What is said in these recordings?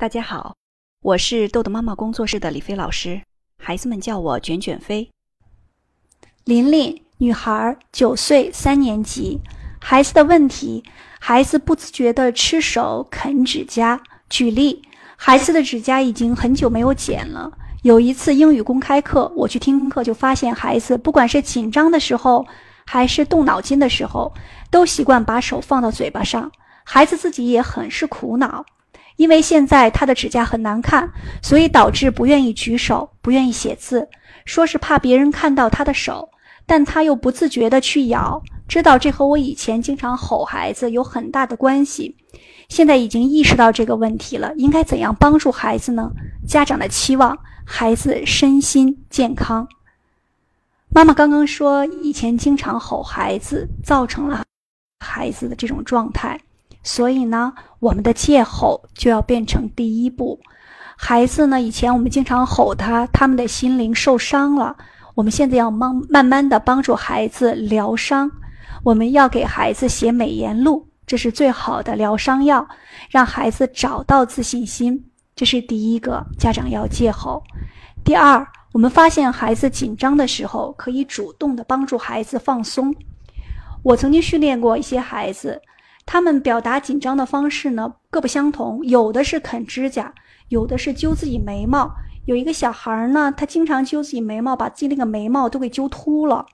大家好，我是豆豆妈妈工作室的李飞老师，孩子们叫我卷卷飞。琳琳，女孩，九岁，三年级。孩子的问题：孩子不自觉地吃手、啃指甲。举例：孩子的指甲已经很久没有剪了。有一次英语公开课，我去听课就发现，孩子不管是紧张的时候，还是动脑筋的时候，都习惯把手放到嘴巴上。孩子自己也很是苦恼。因为现在他的指甲很难看，所以导致不愿意举手，不愿意写字，说是怕别人看到他的手，但他又不自觉地去咬，知道这和我以前经常吼孩子有很大的关系。现在已经意识到这个问题了，应该怎样帮助孩子呢？家长的期望，孩子身心健康。妈妈刚刚说，以前经常吼孩子，造成了孩子的这种状态。所以呢，我们的戒吼就要变成第一步。孩子呢，以前我们经常吼他，他们的心灵受伤了。我们现在要慢慢慢的帮助孩子疗伤。我们要给孩子写美言录，这是最好的疗伤药，让孩子找到自信心。这是第一个，家长要戒吼。第二，我们发现孩子紧张的时候，可以主动的帮助孩子放松。我曾经训练过一些孩子。他们表达紧张的方式呢各不相同，有的是啃指甲，有的是揪自己眉毛。有一个小孩呢，他经常揪自己眉毛，把自己那个眉毛都给揪秃了。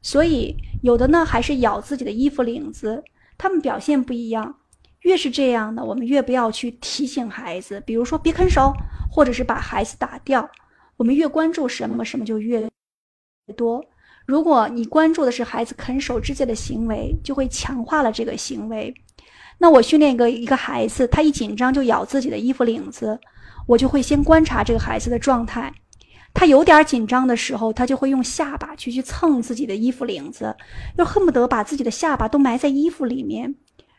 所以有的呢还是咬自己的衣服领子。他们表现不一样，越是这样的，我们越不要去提醒孩子，比如说别啃手，或者是把孩子打掉。我们越关注什么，什么就越多。如果你关注的是孩子啃手指甲的行为，就会强化了这个行为。那我训练一个一个孩子，他一紧张就咬自己的衣服领子，我就会先观察这个孩子的状态。他有点紧张的时候，他就会用下巴去去蹭自己的衣服领子，又恨不得把自己的下巴都埋在衣服里面。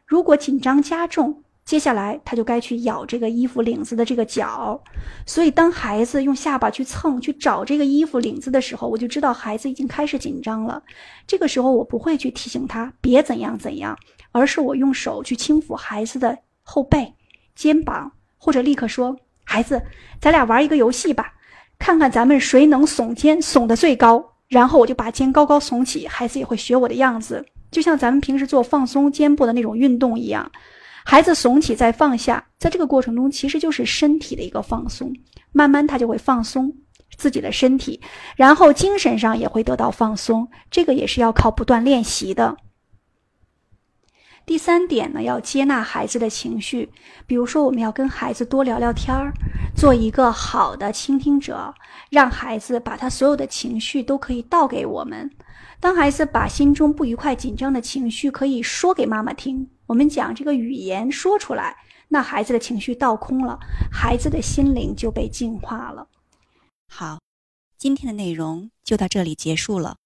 如果紧张加重，接下来他就该去咬这个衣服领子的这个角，所以当孩子用下巴去蹭、去找这个衣服领子的时候，我就知道孩子已经开始紧张了。这个时候我不会去提醒他别怎样怎样，而是我用手去轻抚孩子的后背、肩膀，或者立刻说：“孩子，咱俩玩一个游戏吧，看看咱们谁能耸肩耸得最高。”然后我就把肩高高耸起，孩子也会学我的样子，就像咱们平时做放松肩部的那种运动一样。孩子耸起再放下，在这个过程中其实就是身体的一个放松，慢慢他就会放松自己的身体，然后精神上也会得到放松。这个也是要靠不断练习的。第三点呢，要接纳孩子的情绪，比如说我们要跟孩子多聊聊天儿，做一个好的倾听者，让孩子把他所有的情绪都可以倒给我们。当孩子把心中不愉快、紧张的情绪可以说给妈妈听。我们讲这个语言说出来，那孩子的情绪倒空了，孩子的心灵就被净化了。好，今天的内容就到这里结束了。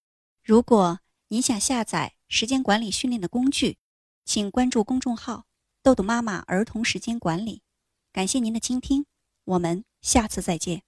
如果你想下载时间管理训练的工具，请关注公众号“豆豆妈妈儿童时间管理”。感谢您的倾听，我们下次再见。